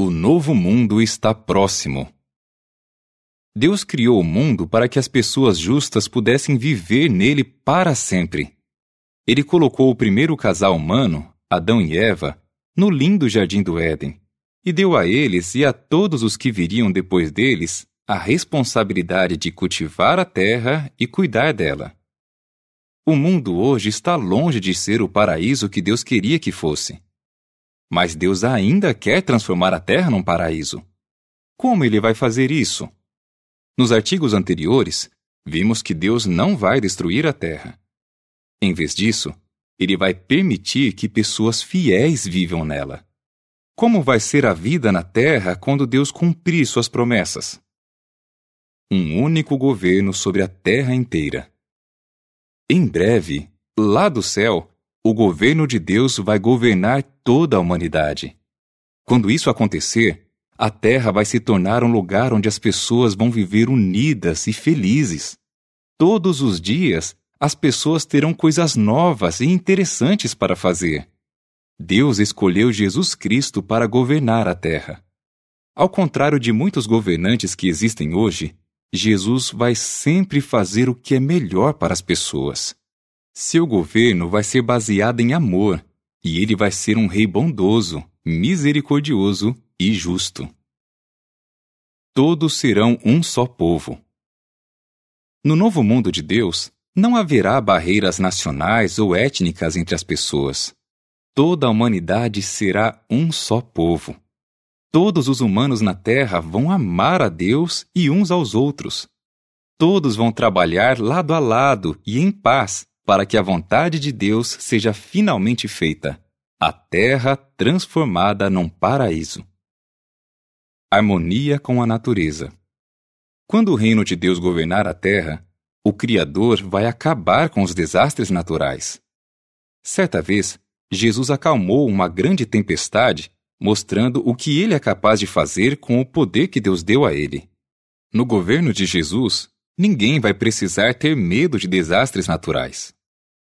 O novo mundo está próximo. Deus criou o mundo para que as pessoas justas pudessem viver nele para sempre. Ele colocou o primeiro casal humano, Adão e Eva, no lindo jardim do Éden e deu a eles e a todos os que viriam depois deles a responsabilidade de cultivar a terra e cuidar dela. O mundo hoje está longe de ser o paraíso que Deus queria que fosse. Mas Deus ainda quer transformar a terra num paraíso. Como ele vai fazer isso? Nos artigos anteriores, vimos que Deus não vai destruir a terra. Em vez disso, ele vai permitir que pessoas fiéis vivam nela. Como vai ser a vida na terra quando Deus cumprir suas promessas? Um único governo sobre a terra inteira. Em breve, lá do céu, o governo de Deus vai governar toda a humanidade. Quando isso acontecer, a terra vai se tornar um lugar onde as pessoas vão viver unidas e felizes. Todos os dias, as pessoas terão coisas novas e interessantes para fazer. Deus escolheu Jesus Cristo para governar a terra. Ao contrário de muitos governantes que existem hoje, Jesus vai sempre fazer o que é melhor para as pessoas. Seu governo vai ser baseado em amor, e ele vai ser um rei bondoso, misericordioso e justo. Todos serão um só povo. No novo mundo de Deus, não haverá barreiras nacionais ou étnicas entre as pessoas. Toda a humanidade será um só povo. Todos os humanos na Terra vão amar a Deus e uns aos outros. Todos vão trabalhar lado a lado e em paz para que a vontade de Deus seja finalmente feita, a Terra transformada num paraíso. Harmonia com a natureza. Quando o reino de Deus governar a Terra, o Criador vai acabar com os desastres naturais. Certa vez, Jesus acalmou uma grande tempestade, mostrando o que ele é capaz de fazer com o poder que Deus deu a ele. No governo de Jesus, ninguém vai precisar ter medo de desastres naturais.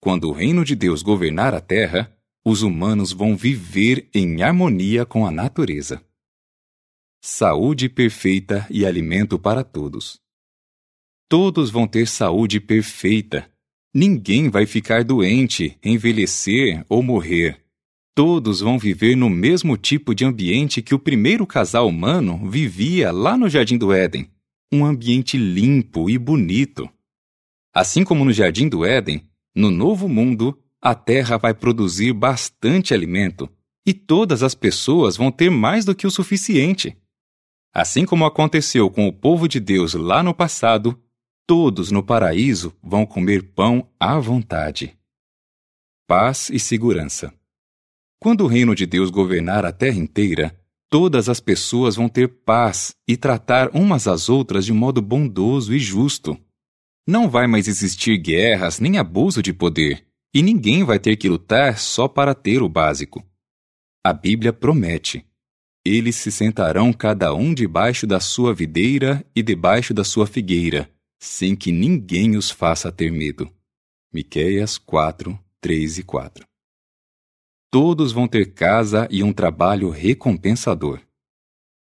Quando o reino de Deus governar a terra, os humanos vão viver em harmonia com a natureza. Saúde perfeita e alimento para todos. Todos vão ter saúde perfeita, Ninguém vai ficar doente, envelhecer ou morrer. Todos vão viver no mesmo tipo de ambiente que o primeiro casal humano vivia lá no Jardim do Éden um ambiente limpo e bonito. Assim como no Jardim do Éden, no Novo Mundo, a terra vai produzir bastante alimento e todas as pessoas vão ter mais do que o suficiente. Assim como aconteceu com o povo de Deus lá no passado, Todos no paraíso vão comer pão à vontade. Paz e segurança. Quando o reino de Deus governar a terra inteira, todas as pessoas vão ter paz e tratar umas às outras de modo bondoso e justo. Não vai mais existir guerras nem abuso de poder, e ninguém vai ter que lutar só para ter o básico. A Bíblia promete: eles se sentarão cada um debaixo da sua videira e debaixo da sua figueira sem que ninguém os faça ter medo. Miqueias 4, 3 e 4 Todos vão ter casa e um trabalho recompensador.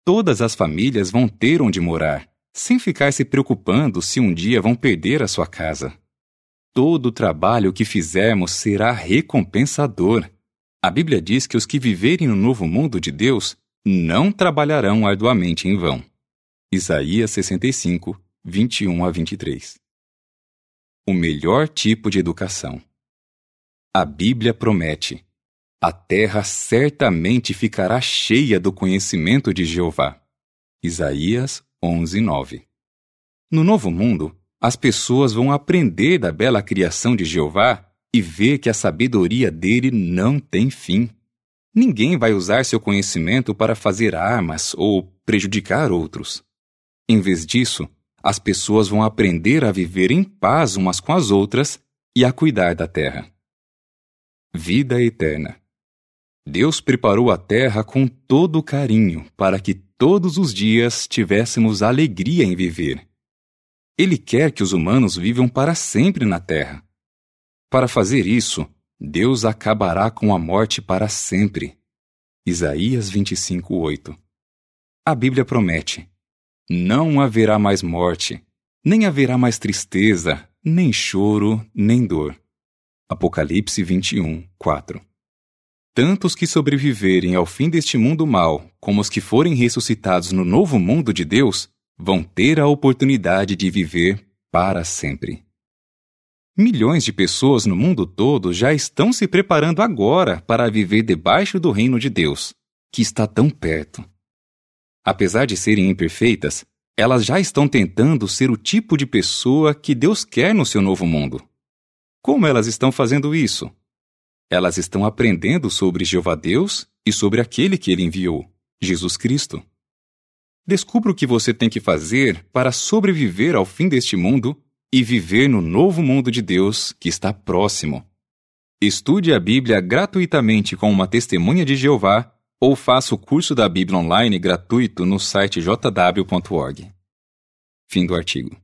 Todas as famílias vão ter onde morar, sem ficar se preocupando se um dia vão perder a sua casa. Todo o trabalho que fizermos será recompensador. A Bíblia diz que os que viverem no novo mundo de Deus não trabalharão arduamente em vão. Isaías 65, 21 a 23. O melhor tipo de educação. A Bíblia promete: a terra certamente ficará cheia do conhecimento de Jeová. Isaías 11, 9. No novo mundo, as pessoas vão aprender da bela criação de Jeová e ver que a sabedoria dele não tem fim. Ninguém vai usar seu conhecimento para fazer armas ou prejudicar outros. Em vez disso, as pessoas vão aprender a viver em paz umas com as outras e a cuidar da terra. Vida eterna. Deus preparou a terra com todo carinho para que todos os dias tivéssemos alegria em viver. Ele quer que os humanos vivam para sempre na terra. Para fazer isso, Deus acabará com a morte para sempre. Isaías 25:8. a Bíblia promete: não haverá mais morte, nem haverá mais tristeza, nem choro, nem dor. Apocalipse 21, 4. Tanto os que sobreviverem ao fim deste mundo mal, como os que forem ressuscitados no novo mundo de Deus, vão ter a oportunidade de viver para sempre. Milhões de pessoas no mundo todo já estão se preparando agora para viver debaixo do reino de Deus, que está tão perto. Apesar de serem imperfeitas, elas já estão tentando ser o tipo de pessoa que Deus quer no seu novo mundo. Como elas estão fazendo isso? Elas estão aprendendo sobre Jeová Deus e sobre aquele que ele enviou, Jesus Cristo. Descubra o que você tem que fazer para sobreviver ao fim deste mundo e viver no novo mundo de Deus que está próximo. Estude a Bíblia gratuitamente com uma testemunha de Jeová ou faça o curso da Bíblia online gratuito no site jw.org. Fim do artigo.